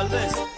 Galvez.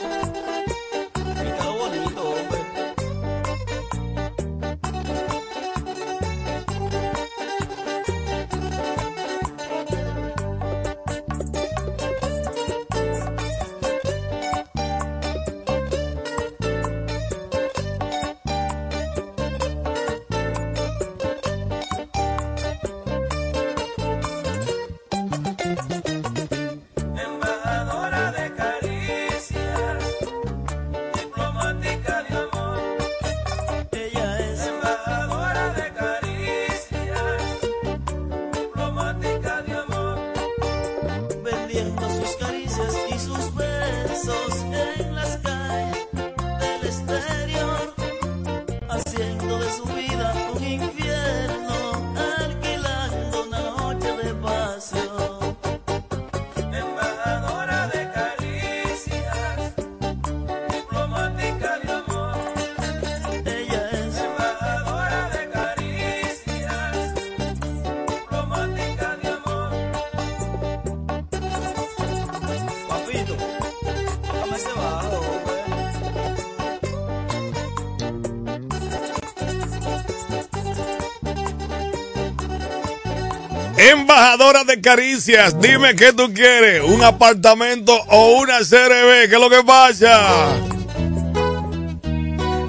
De caricias, dime qué tú quieres, un apartamento o una CRB, ¿qué es lo que pasa?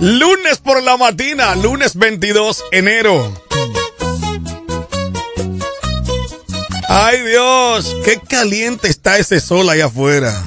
Lunes por la matina, lunes 22 enero. Ay Dios, qué caliente está ese sol allá afuera.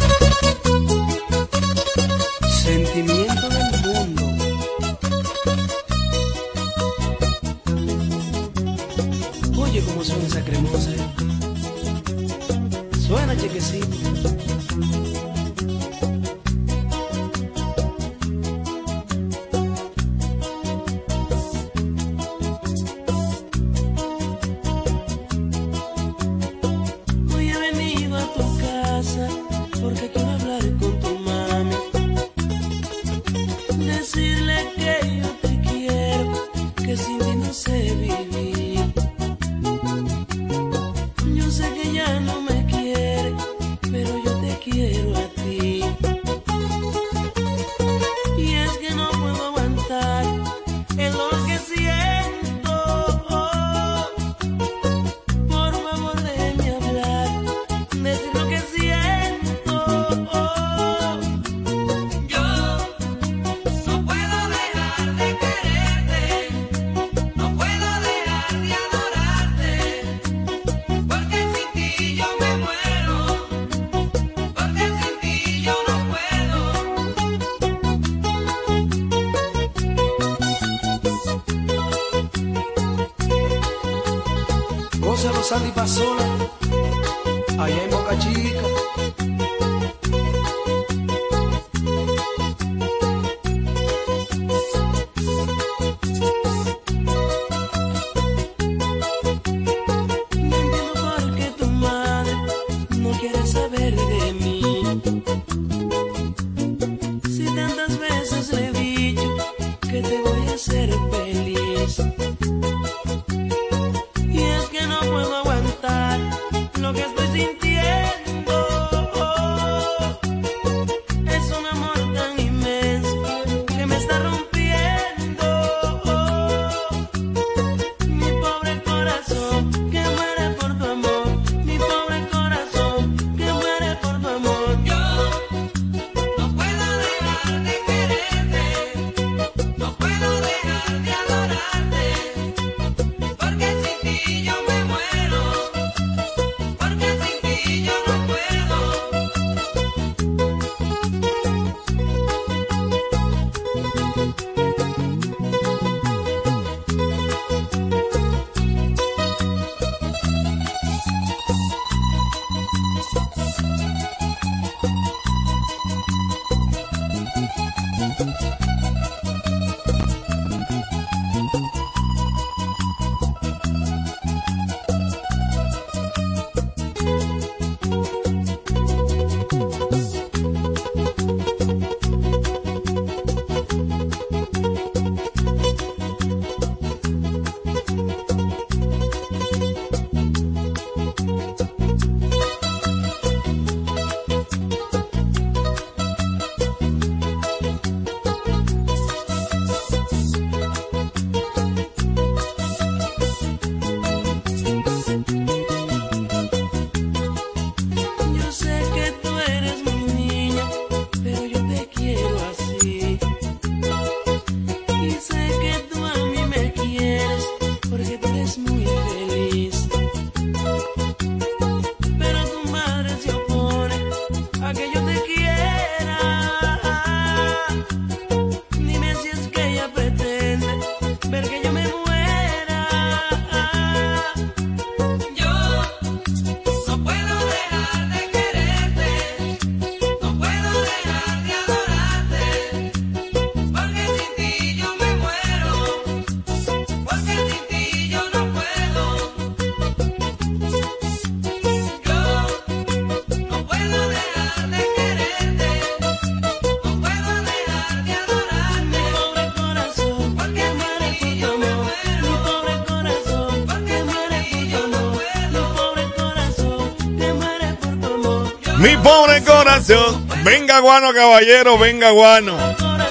Pobre corazón. Venga, guano, caballero, venga, guano.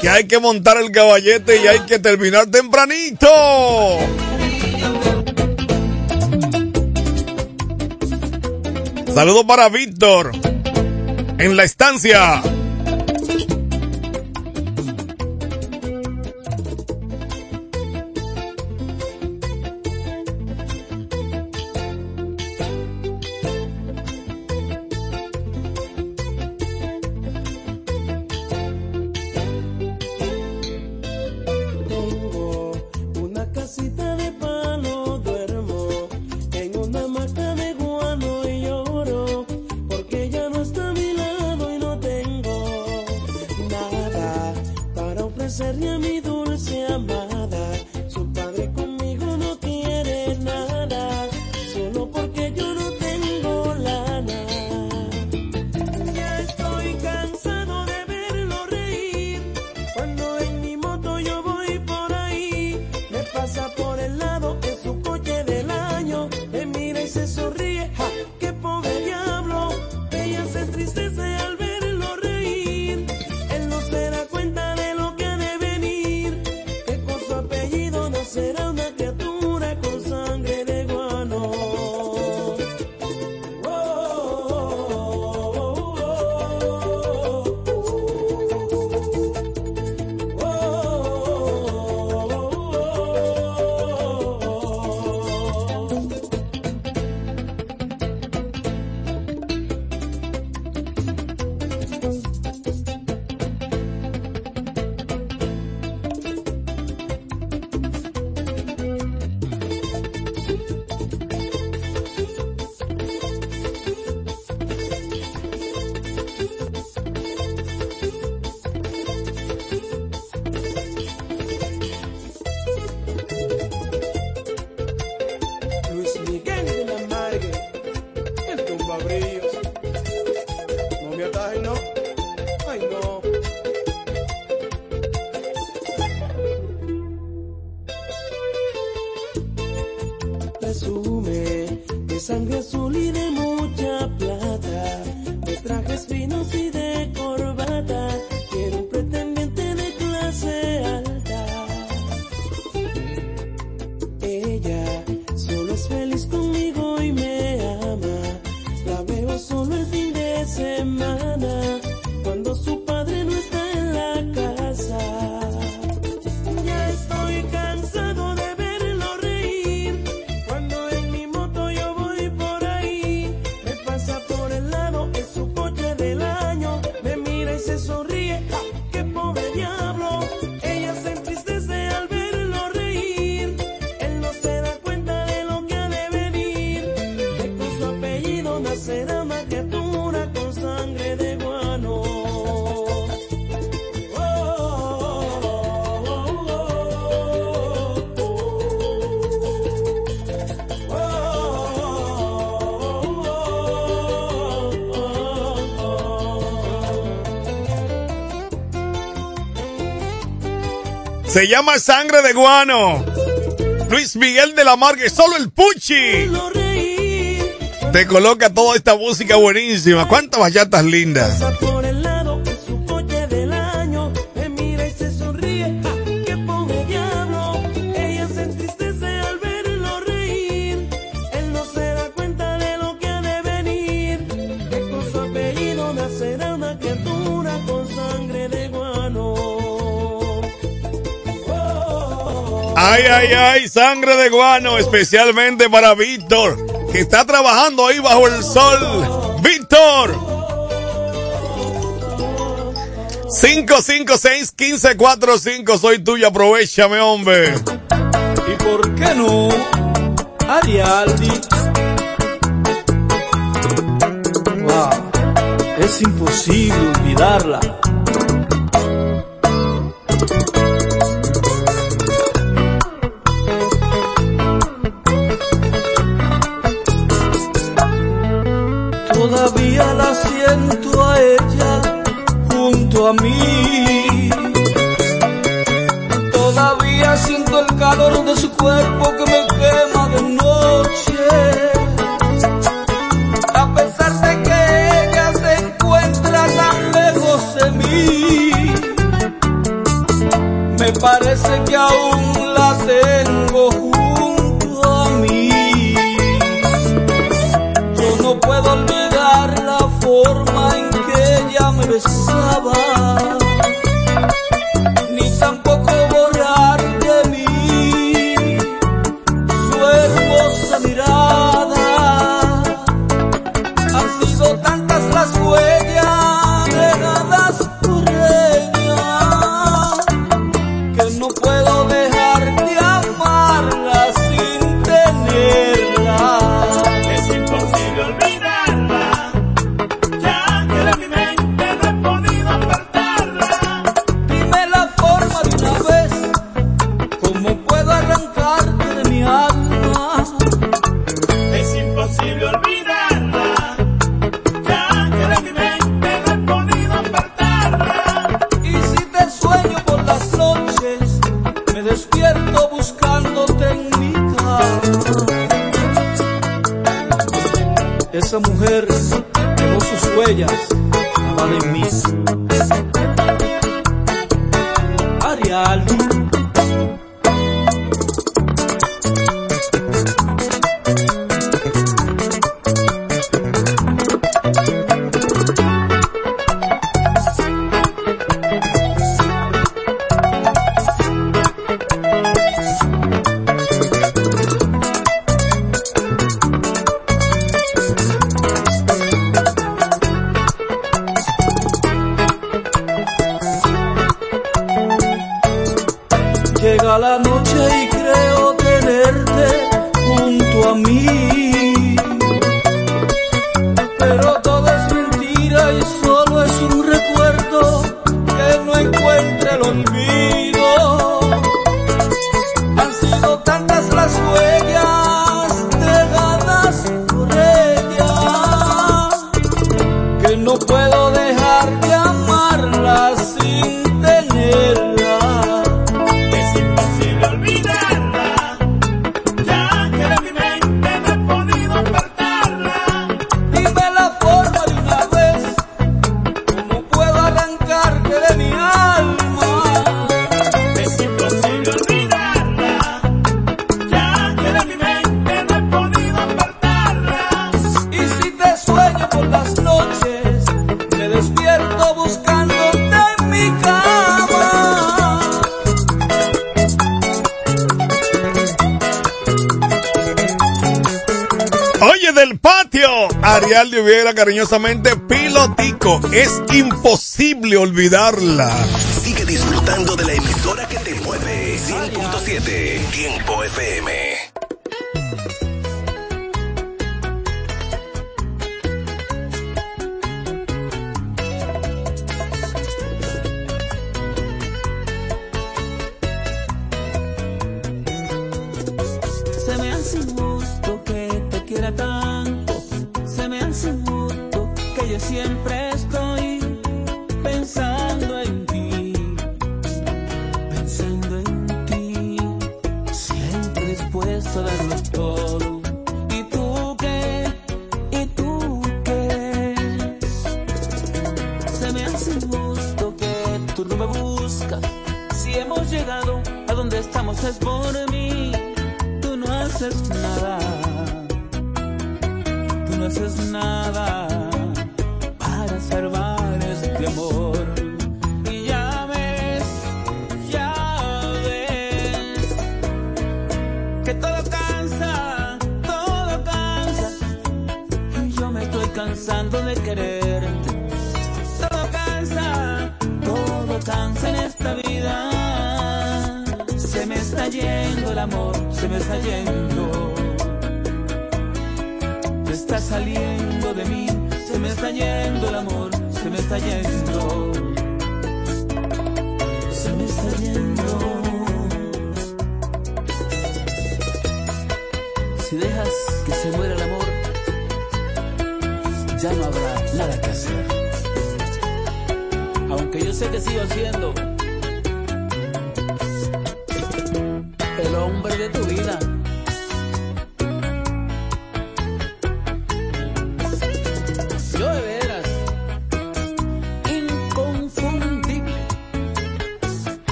Que hay que montar el caballete y hay que terminar tempranito. Saludos para Víctor. En la estancia. Se llama Sangre de Guano. Luis Miguel de la Margue, solo el Puchi. Te coloca toda esta música buenísima. ¿Cuántas bachatas lindas? Ay, ay, ay, sangre de guano, especialmente para Víctor, que está trabajando ahí bajo el sol. Víctor. 556-1545, soy tuyo, aprovechame, hombre. ¿Y por qué no? Arialdi. Wow, es imposible olvidarla cariñosamente Pilotico. Es imposible olvidarla. Sigue disfrutando de la emisora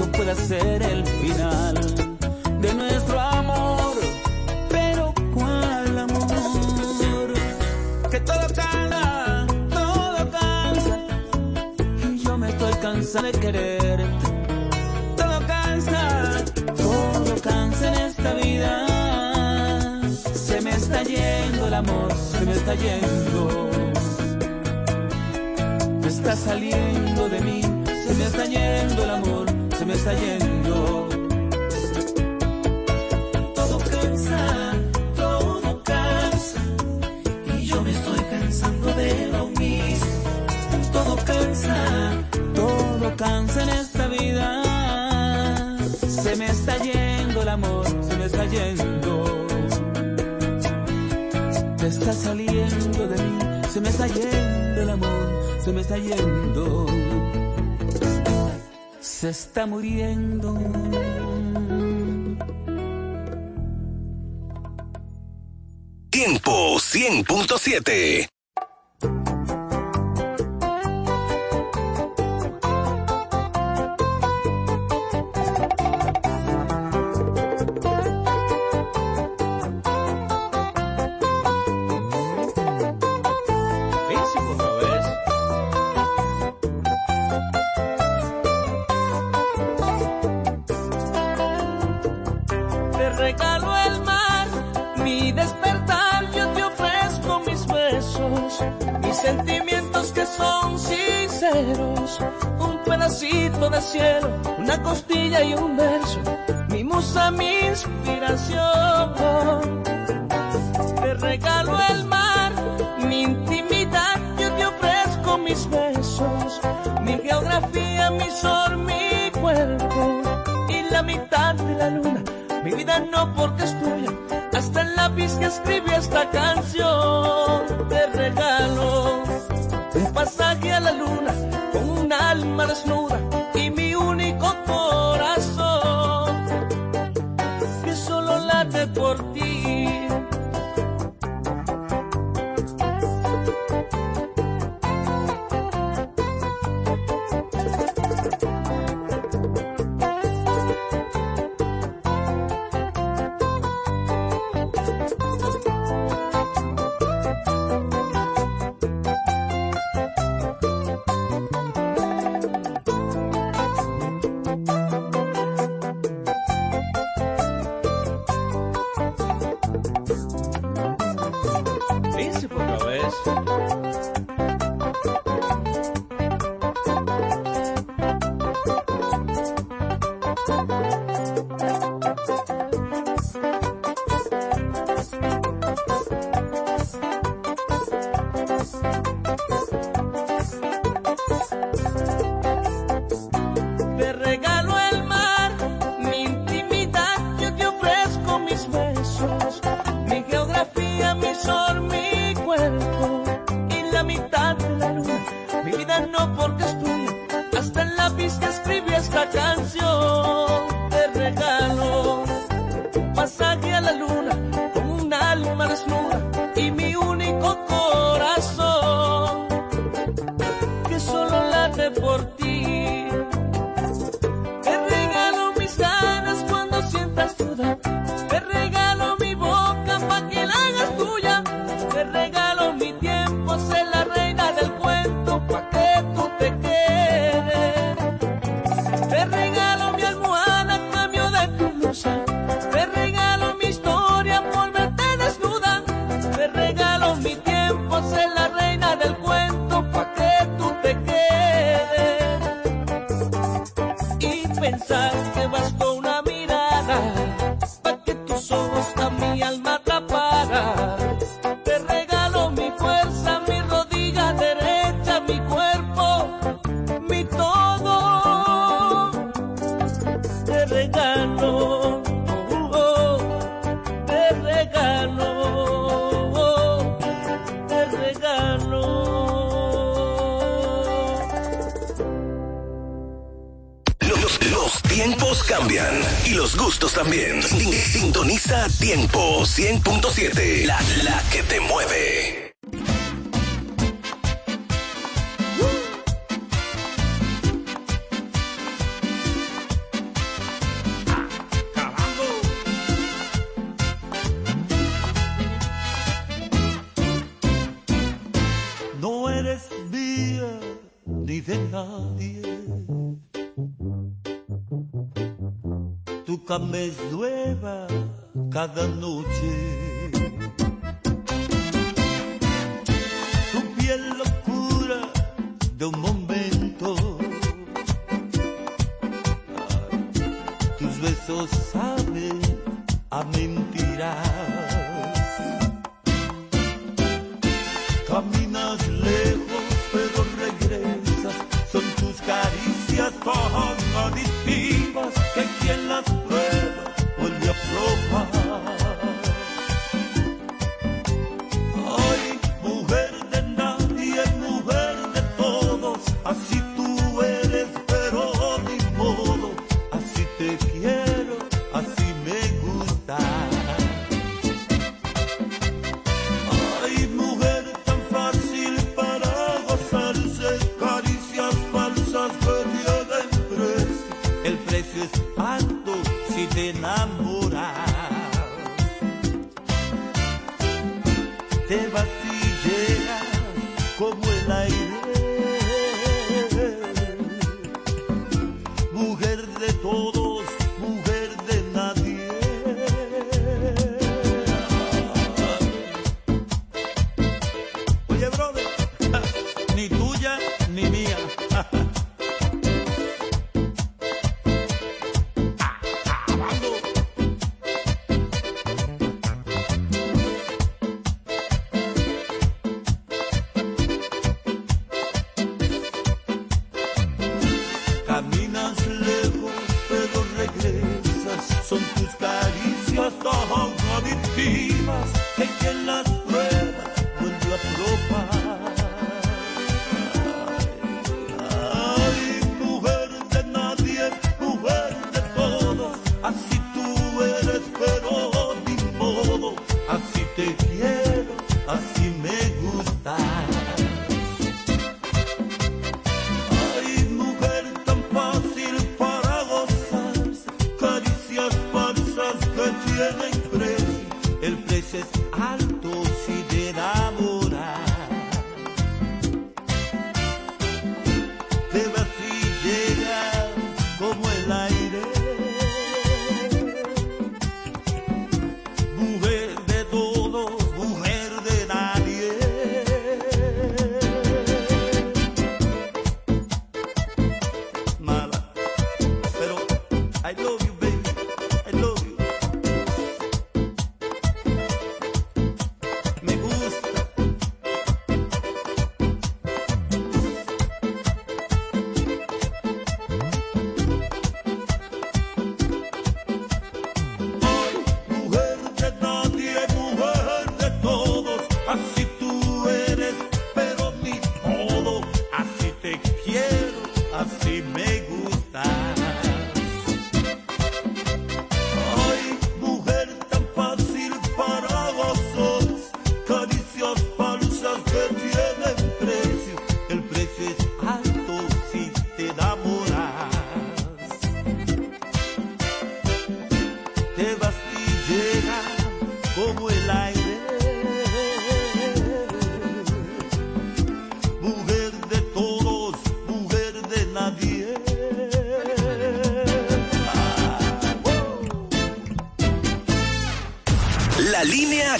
esto pueda ser el final de nuestro amor. Pero cuál amor, que todo cansa, todo cansa. Y yo me estoy cansando de quererte. Todo cansa, todo cansa en esta vida. Se me está yendo el amor, se me está yendo. Me está saliendo de mí, se me está yendo el amor me está yendo. Todo cansa, todo cansa, y yo me estoy cansando de lo mismo. Todo cansa, todo cansa en esta vida. Se me está yendo el amor, se me está yendo. Te está saliendo de mí, se me está yendo el amor, se me está yendo se está muriendo. Tiempo 100.7 todos. Así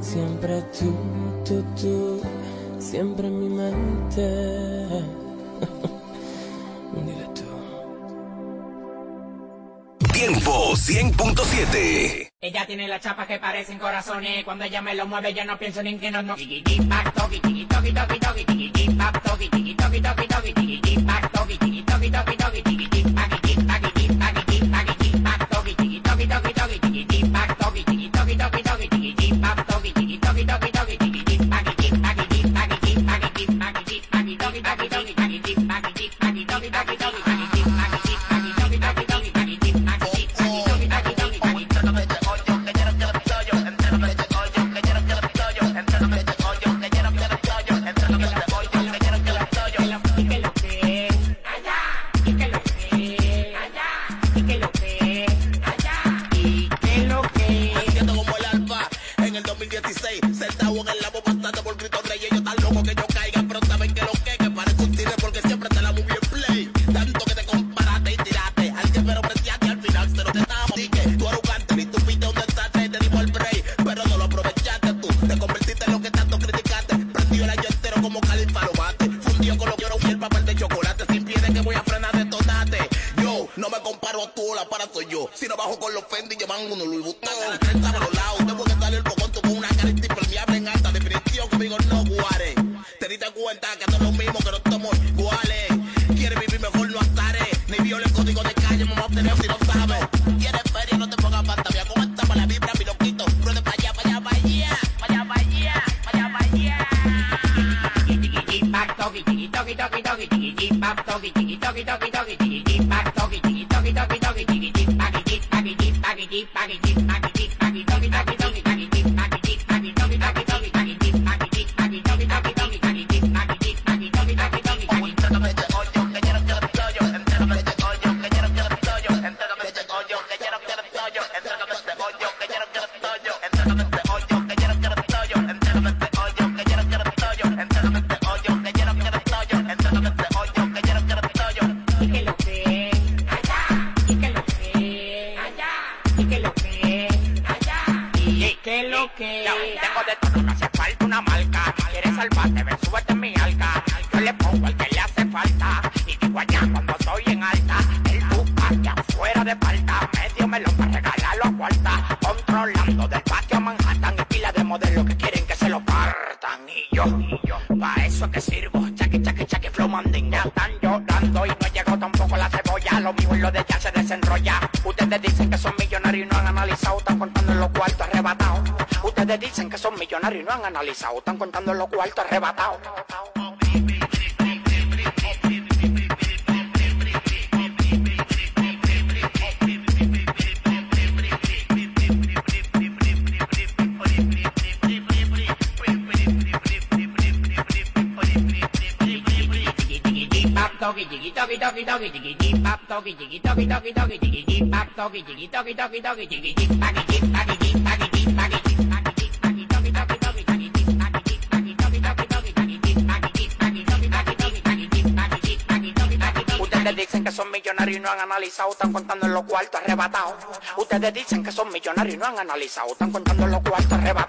siempre tú, tú, tú, siempre mi mente. Dile tú. Tiempo 100.7 ella tiene las chapas que parecen corazones. Cuando ella me lo mueve, yo no pienso ni en que no. no. Ustedes dicen que son millonarios y no han analizado, están contando en los cuartos arrebatados. Ustedes dicen que son millonarios y no han analizado, están contando en los cuartos arrebatados.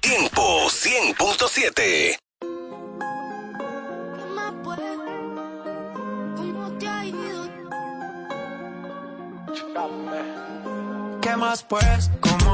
Tiempo 100.7 ¿Qué más pues?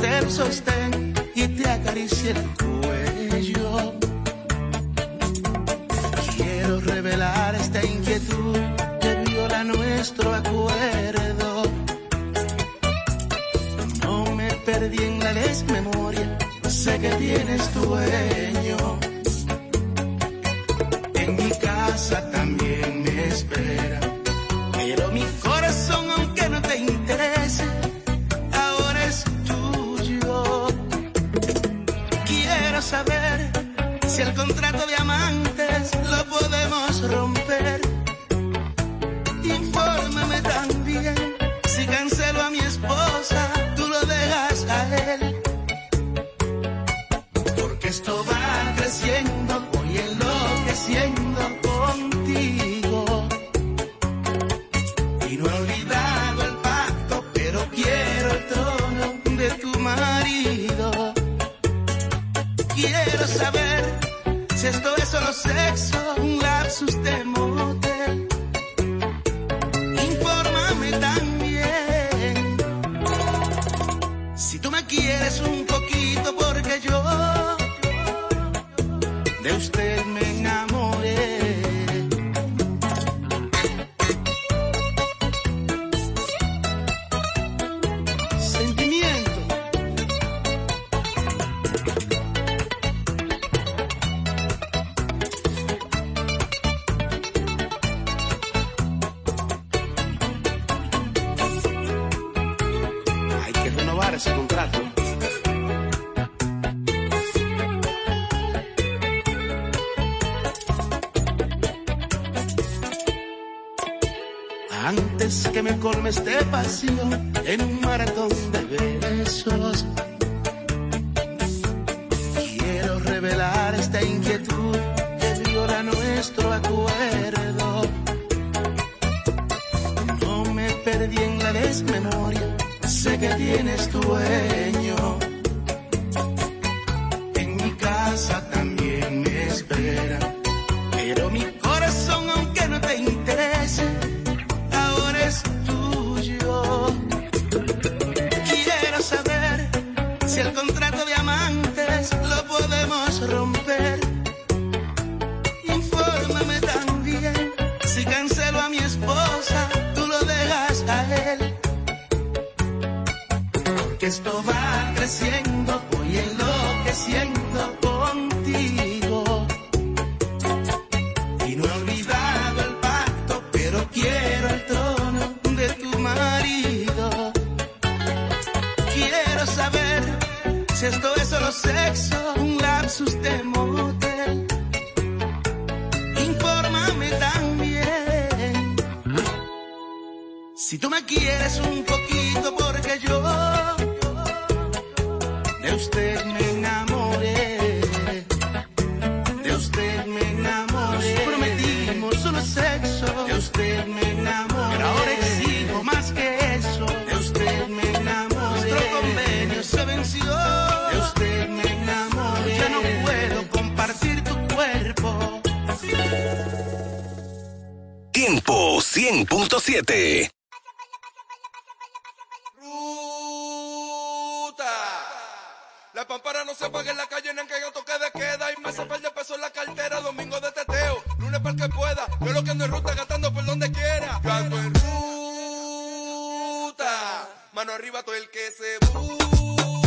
del sostén y te acaricié. saber si el contrato de amantes lo podemos romper. sexo. me esté pasando. Tiempo 100.7. La pampara no se paga en la calle, ni en que yo toque de queda. Y me hace par peso en la cartera, domingo de teteo, lunes para que pueda. Yo lo que ando en ruta, gastando por donde quiera. Yo ando en ruta, mano arriba todo el que se busca.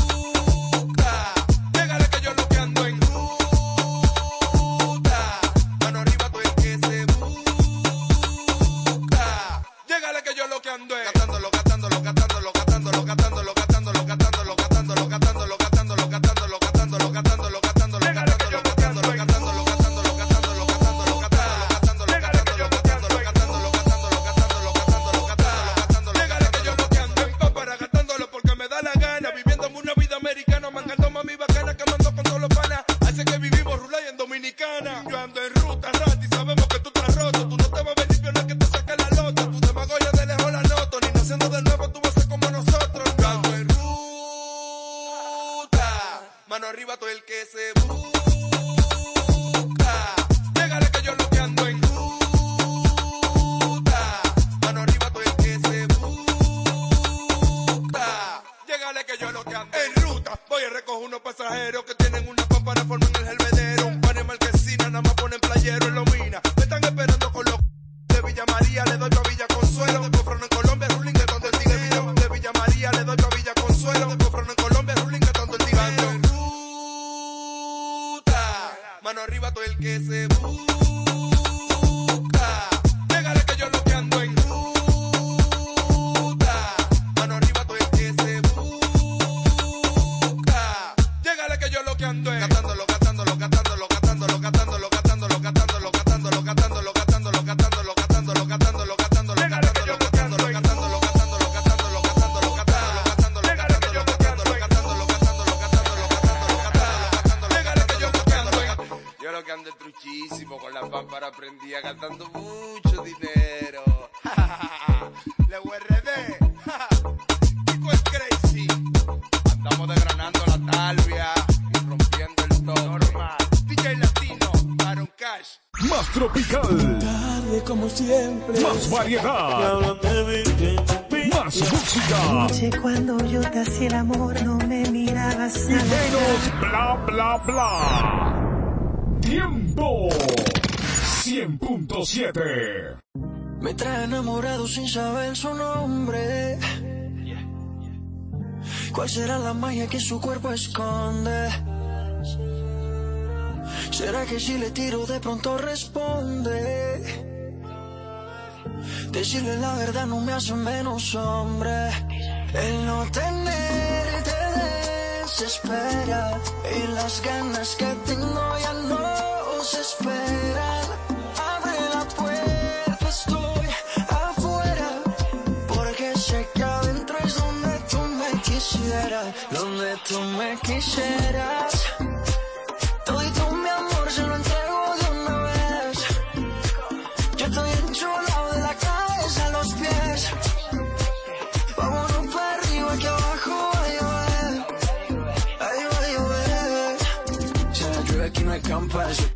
100.7. Me trae enamorado sin saber su nombre. ¿Cuál será la magia que su cuerpo esconde? ¿Será que si le tiro de pronto responde? Decirle la verdad no me hace menos hombre. El no tenerte desespera y las ganas que tengo ya no tú me quisieras.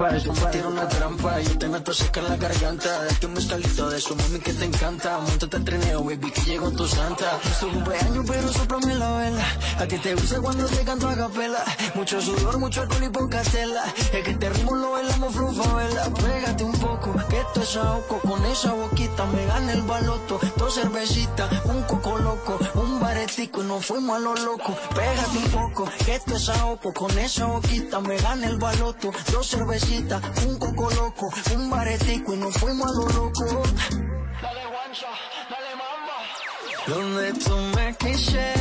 Un tiro una trampa. Yo te meto seca la garganta, date un mezcalito de eso mami que te encanta. Montate al trineo baby que llegó tu santa. Es tu cumpleaños pero soplame la vela. A ti te gusta cuando te canto a capela. Mucho sudor, mucho alcohol y poca tela. Es que este ritmo lo bailamos vela Pégate un poco, que esto es ahogo Con esa boquita me gana el baloto. Dos cervecitas, un coco loco Un y nos fuimos a lo loco. Pégate un poco, que esto es ahogo Con esa boquita me gana el baloto. Dos cervecitas, un coco loco. Un baretico y nos fuimos a lo loco. Dale guancha, dale mamba. Donde tú me quisieras.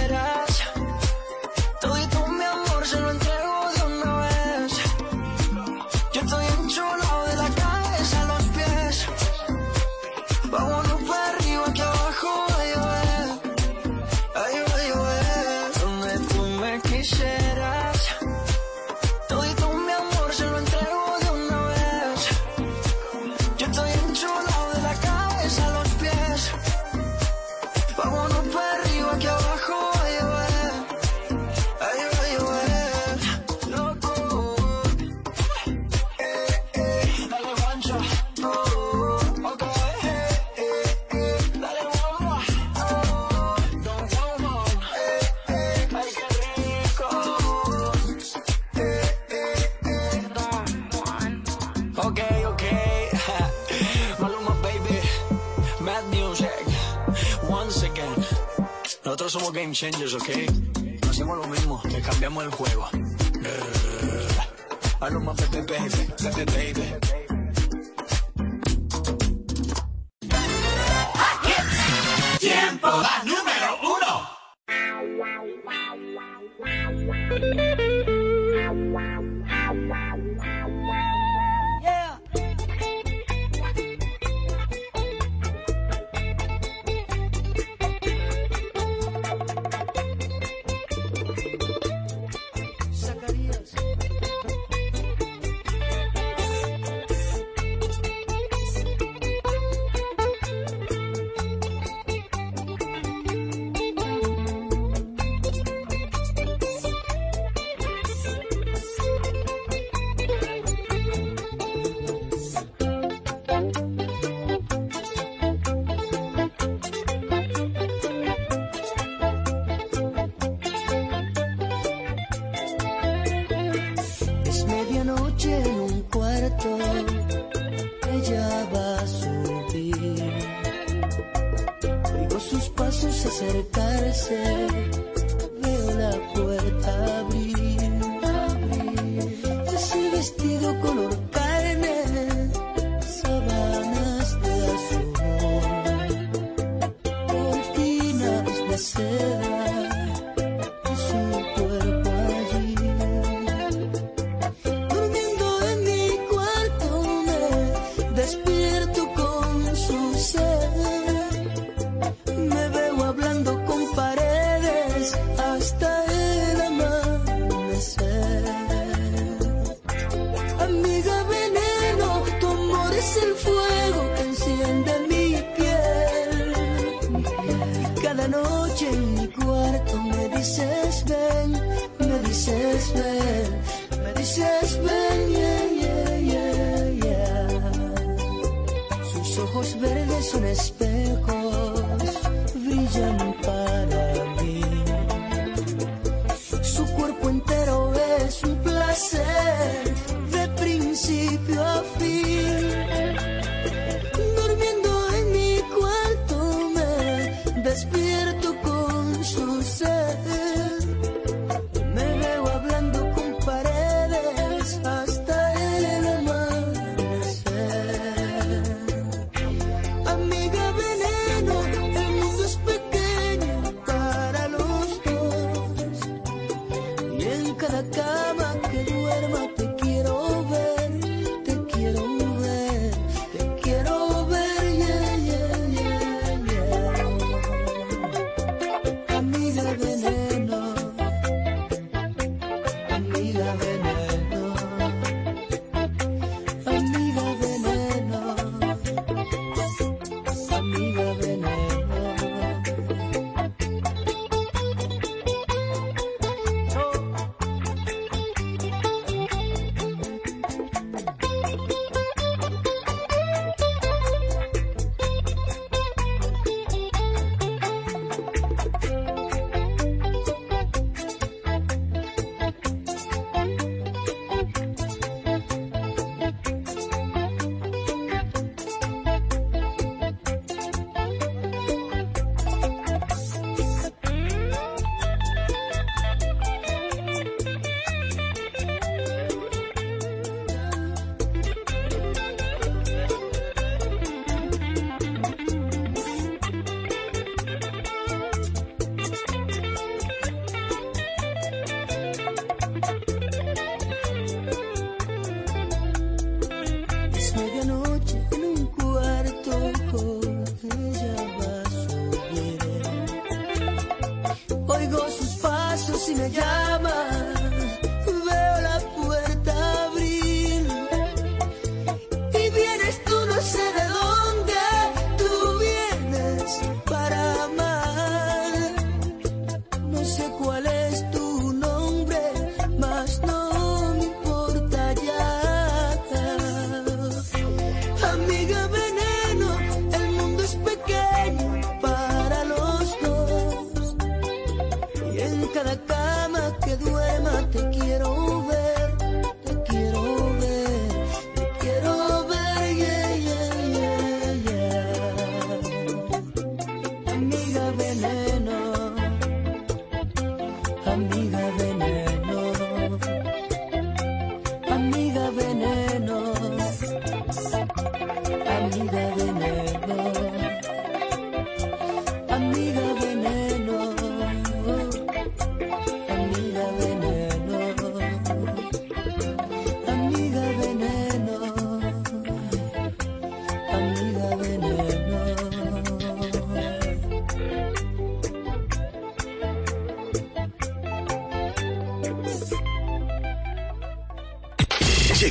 Nosotros somos game changers, ok. No hacemos lo mismo, que cambiamos el juego. Baby, baby. Baby,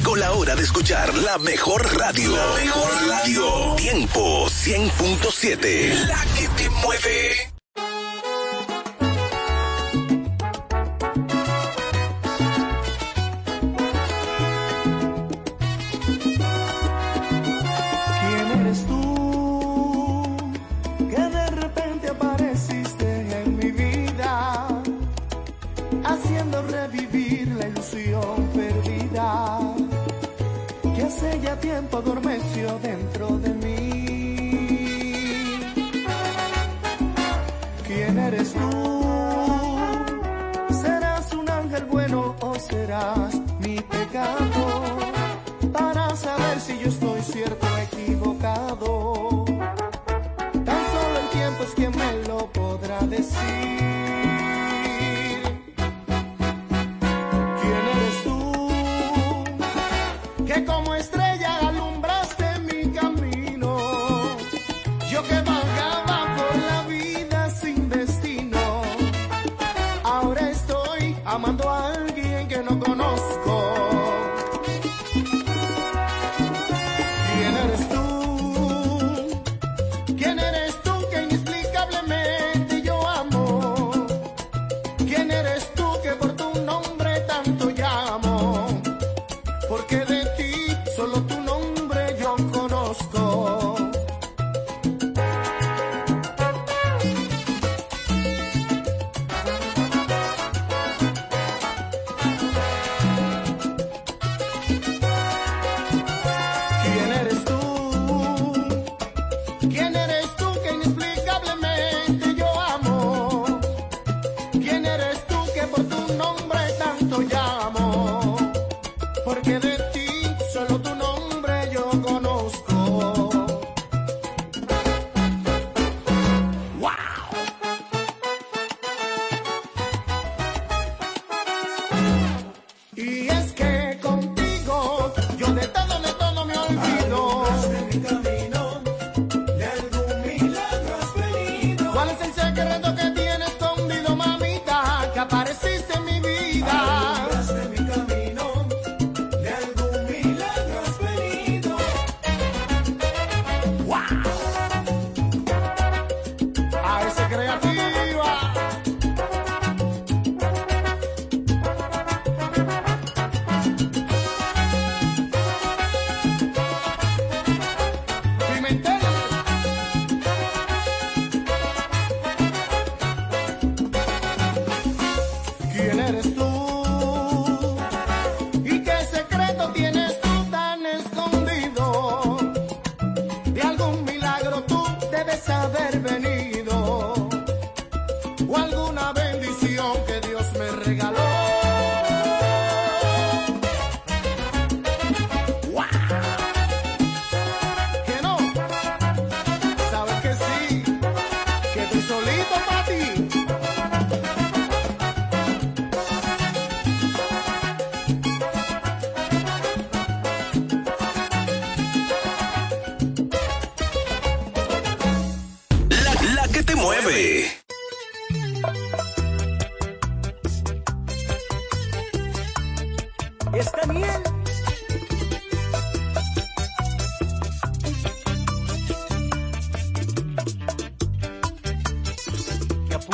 Llegó la hora de escuchar la mejor radio. La mejor radio. Tiempo 100.7. La que te mueve.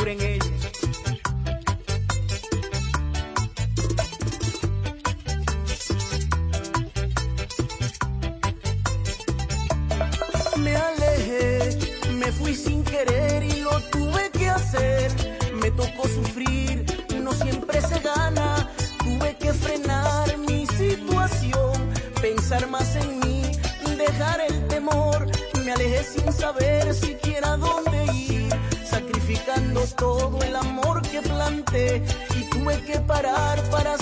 Que apuren que planté. Y tuve que parar para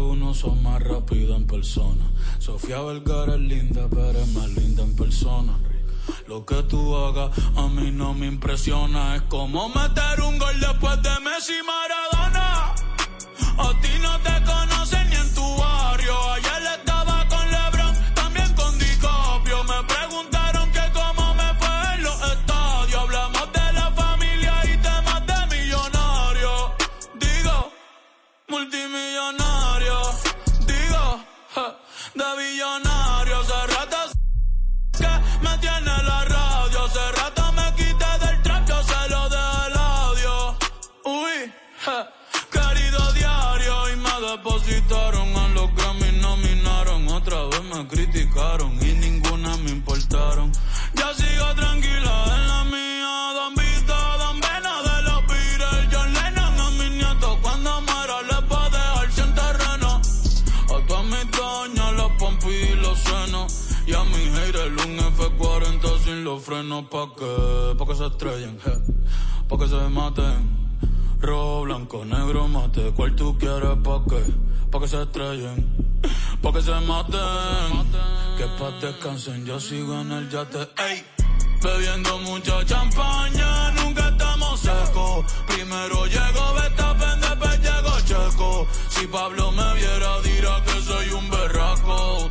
F1 son más rápidos en persona. Sofía Vergara es linda, pero es más linda en persona. Lo que tú hagas a mí no me impresiona. Es como meter un gol después de Messi Maradona. Y ninguna me importaron. Ya sigo tranquila en la mía. Don Vito, Don Vena de los Beatles. John Lennon a mis nietos. Cuando muera les a dejar sin terreno. A todas mis doñas, los pompis y los senos. Y a mi haters un F40 sin los frenos. ¿Pa' qué? Pa' que se estrellen, je. Pa' que se maten. Rojo, blanco, negro, mate. ¿Cuál tú quieres? ¿Pa' qué? Pa' que se estrellen. Pa' que se maten. Que pa' descansen, yo sigo en el yate. Ey. Bebiendo mucha champaña, nunca estamos secos. Primero llegó Betapen, después llegó Checo. Si Pablo me viera, dirá que soy un berraco.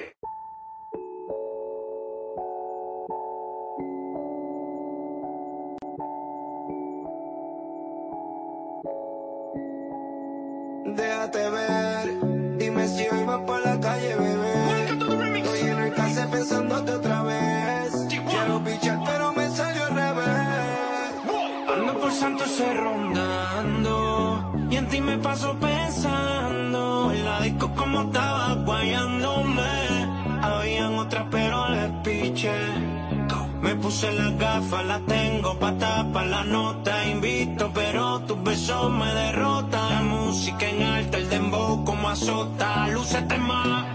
Déjate ver, dime si hoy vas por la calle, bebé. Estoy en el case pensándote otra vez. Quiero pichar, pero me salió al revés. Ando por Santos rondando y en ti me paso pensando. En la disco como estaba guayándome. Habían otras pero les piché. Puse las gafas, las tengo pa' tapar la nota. Invito, pero tus besos me derrotan. La música en alta, el dembow como azota. Lúcete más.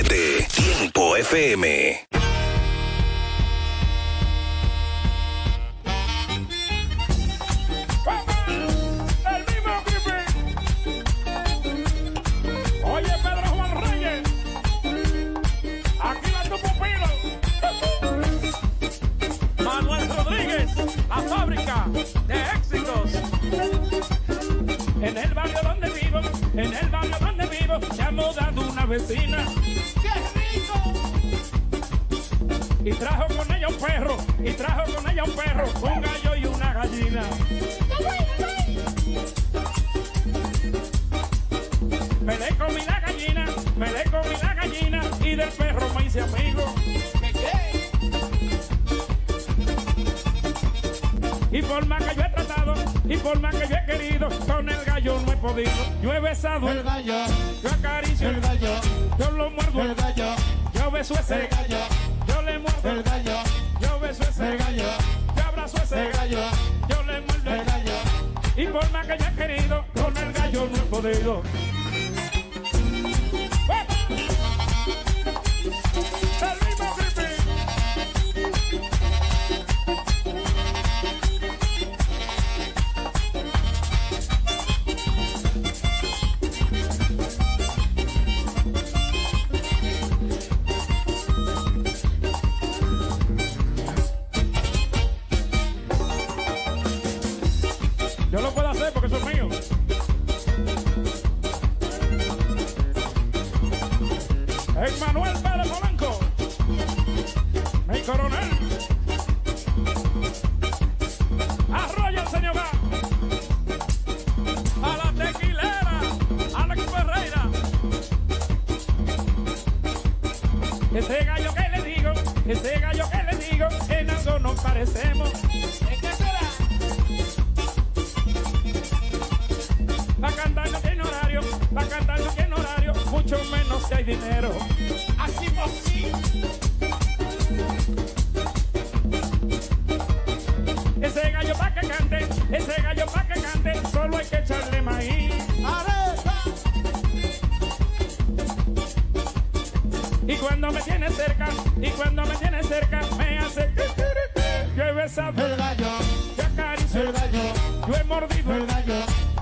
Tiempo FM.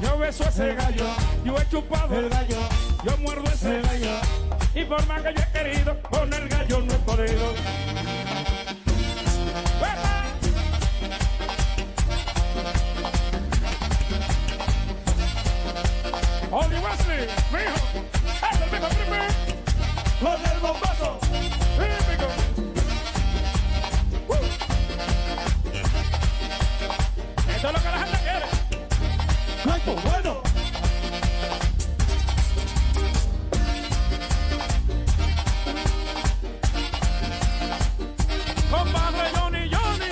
Yo beso ese gallo, yo he chupado el gallo, yo muerdo ese gallo. Y por más que yo he querido, con el gallo no he podido. Oli Wesley, mijo, es el mismo primer. Los del bombazo, típico. Uh. Esto es lo que la gente bueno. Compadre Johnny Johnny,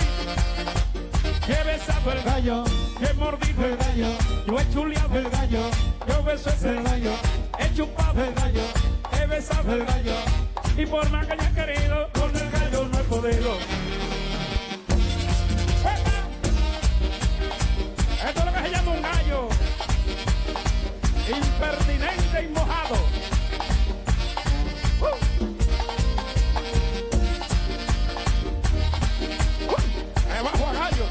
que besado el gallo, que mordido el gallo, yo he chuleado el gallo, yo beso ese gallo, he chupado el gallo, he besado el gallo, y por más que haya querido, con el gallo no he podido. impertinente y mojado. Uh. Uh. Me a gallo,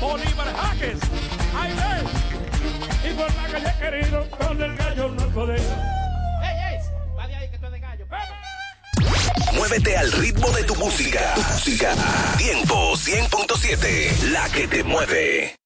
Bolívar Jaques, ahí ves, y por la calle querido, con el gallo no poder. Hey, hey, va ahí que tú eres gallo. Pues. Muévete al ritmo de tu música. Música. Tiempo 100.7. La que te mueve.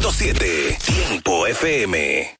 100.7 Tiempo FM.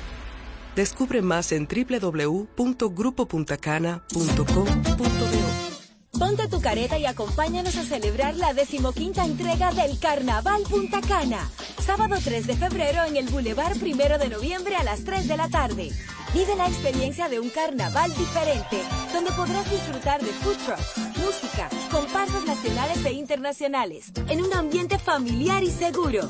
Descubre más en www.grupopuntacana.com.do. Ponte tu careta y acompáñanos a celebrar la decimoquinta entrega del Carnaval Punta Cana. Sábado 3 de febrero en el Boulevard Primero de Noviembre a las 3 de la tarde. Vive la experiencia de un carnaval diferente, donde podrás disfrutar de food trucks, música, comparsas nacionales e internacionales, en un ambiente familiar y seguro.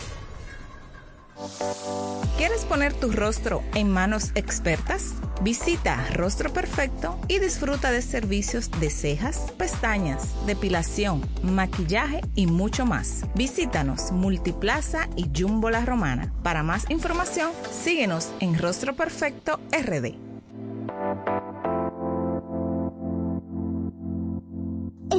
¿Quieres poner tu rostro en manos expertas? Visita Rostro Perfecto y disfruta de servicios de cejas, pestañas, depilación, maquillaje y mucho más. Visítanos Multiplaza y Jumbo La Romana. Para más información, síguenos en Rostro Perfecto RD.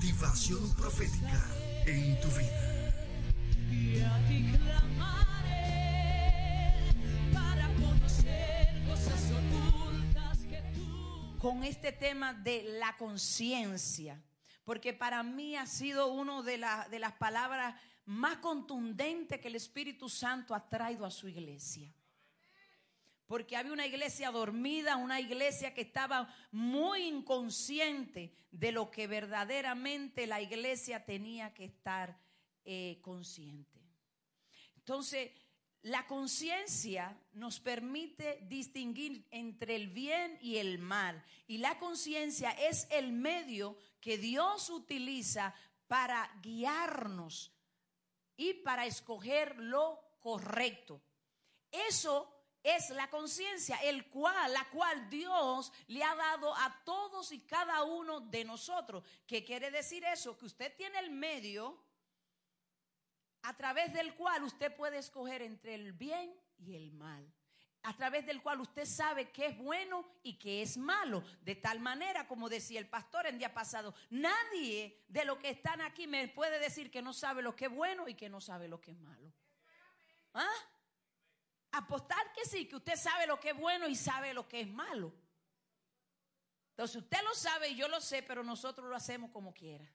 Activación profética en tu vida. Y a ti clamaré para conocer cosas ocultas que tú. con este tema de la conciencia, porque para mí ha sido una de, la- de las palabras más contundentes que el Espíritu Santo ha traído a su iglesia. Porque había una iglesia dormida, una iglesia que estaba muy inconsciente de lo que verdaderamente la iglesia tenía que estar eh, consciente. Entonces, la conciencia nos permite distinguir entre el bien y el mal. Y la conciencia es el medio que Dios utiliza para guiarnos y para escoger lo correcto. Eso es la conciencia, el cual, la cual Dios le ha dado a todos y cada uno de nosotros. ¿Qué quiere decir eso? Que usted tiene el medio a través del cual usted puede escoger entre el bien y el mal. A través del cual usted sabe qué es bueno y qué es malo. De tal manera, como decía el pastor en día pasado, nadie de los que están aquí me puede decir que no sabe lo que es bueno y que no sabe lo que es malo. ¿Ah? Apostar que sí, que usted sabe lo que es bueno y sabe lo que es malo. Entonces usted lo sabe y yo lo sé, pero nosotros lo hacemos como quiera.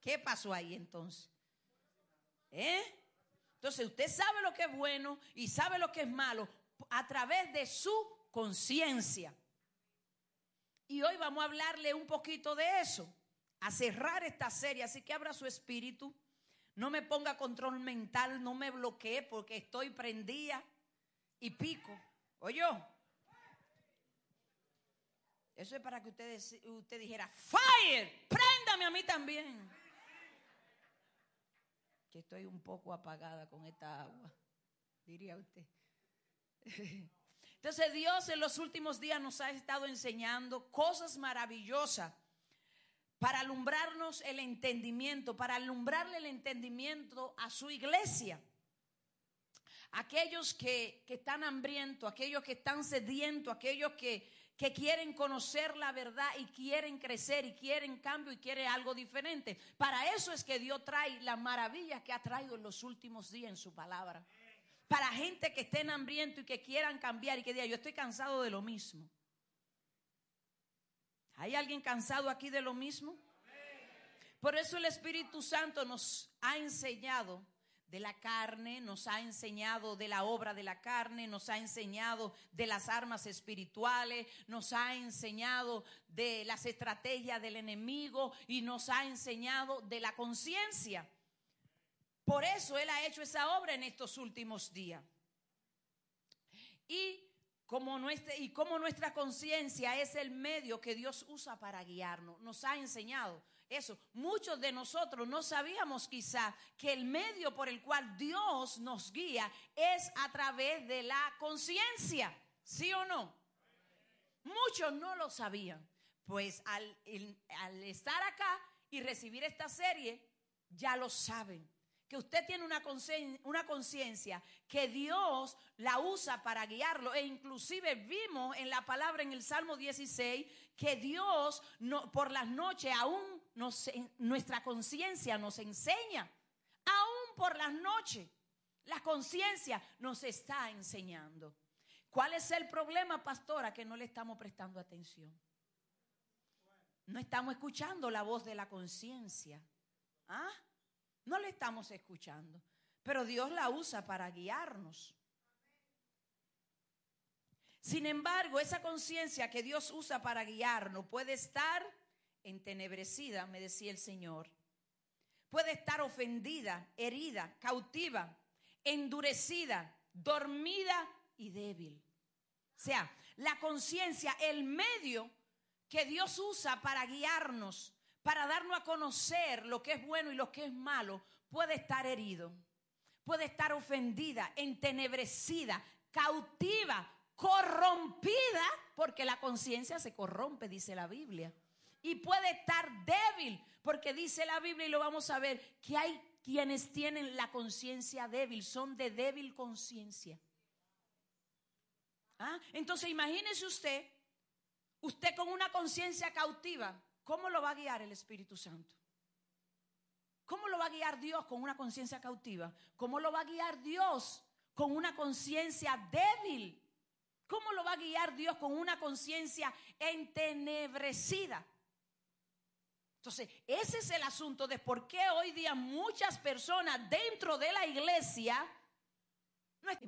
¿Qué pasó ahí entonces? ¿Eh? Entonces usted sabe lo que es bueno y sabe lo que es malo a través de su conciencia. Y hoy vamos a hablarle un poquito de eso, a cerrar esta serie. Así que abra su espíritu, no me ponga control mental, no me bloquee porque estoy prendida y pico. Oye, eso es para que usted, usted dijera, fire, préndame a mí también. Que estoy un poco apagada con esta agua, diría usted. Entonces Dios en los últimos días nos ha estado enseñando cosas maravillosas para alumbrarnos el entendimiento, para alumbrarle el entendimiento a su iglesia. Aquellos que, que están hambrientos, aquellos que están sedientos, aquellos que, que quieren conocer la verdad y quieren crecer y quieren cambio y quieren algo diferente. Para eso es que Dios trae las maravillas que ha traído en los últimos días en su palabra. Para gente que estén hambrientos y que quieran cambiar y que diga, yo estoy cansado de lo mismo. ¿Hay alguien cansado aquí de lo mismo? Por eso el Espíritu Santo nos ha enseñado de la carne, nos ha enseñado de la obra de la carne, nos ha enseñado de las armas espirituales, nos ha enseñado de las estrategias del enemigo y nos ha enseñado de la conciencia. Por eso Él ha hecho esa obra en estos últimos días. Y como nuestra, nuestra conciencia es el medio que Dios usa para guiarnos, nos ha enseñado eso. Muchos de nosotros no sabíamos quizá que el medio por el cual Dios nos guía es a través de la conciencia, ¿sí o no? Muchos no lo sabían. Pues al, estar acá y recibir esta serie, ya lo saben. que usted tiene una concien- una conciencia que Dios la usa para guiarlo e inclusive vimos en la palabra en el Salmo 16 que Dios por las noches aún nuestra conciencia nos enseña, aún por las noches la conciencia nos está enseñando. ¿Cuál es el problema, pastora? Que no le estamos prestando atención. No estamos escuchando la voz de la conciencia. ¿Ah? No le estamos escuchando. Pero Dios la usa para guiarnos. Sin embargo, esa conciencia que Dios usa para guiarnos puede estar entenebrecida, me decía el Señor. Puede estar ofendida, herida, cautiva, endurecida, dormida y débil. O sea, la conciencia, el medio que Dios usa para guiarnos, para darnos a conocer lo que es bueno y lo que es malo, puede estar herido, puede estar ofendida, entenebrecida, cautiva, corrompida, porque la conciencia se corrompe, dice la Biblia. Y puede estar débil, porque dice la Biblia, y lo vamos a ver, que hay quienes tienen la conciencia débil, son de débil conciencia. ¿Ah? Entonces imagínese usted, usted con una conciencia cautiva, ¿cómo lo va a guiar el Espíritu Santo? ¿Cómo lo va a guiar Dios con una conciencia cautiva? ¿Cómo lo va a guiar Dios con una conciencia débil? ¿Cómo lo va a guiar Dios con una conciencia entenebrecida? Entonces, ese es el asunto de por qué hoy día muchas personas dentro de la iglesia no están